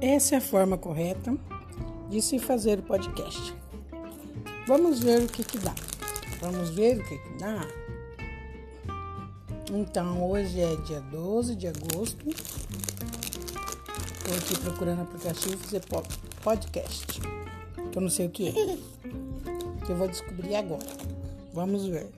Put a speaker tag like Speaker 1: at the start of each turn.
Speaker 1: Essa é a forma correta de se fazer o podcast. Vamos ver o que que dá. Vamos ver o que que dá. Então, hoje é dia 12 de agosto. Estou aqui procurando aplicativo fazer podcast. Que eu não sei o que é. Que eu vou descobrir agora. Vamos ver.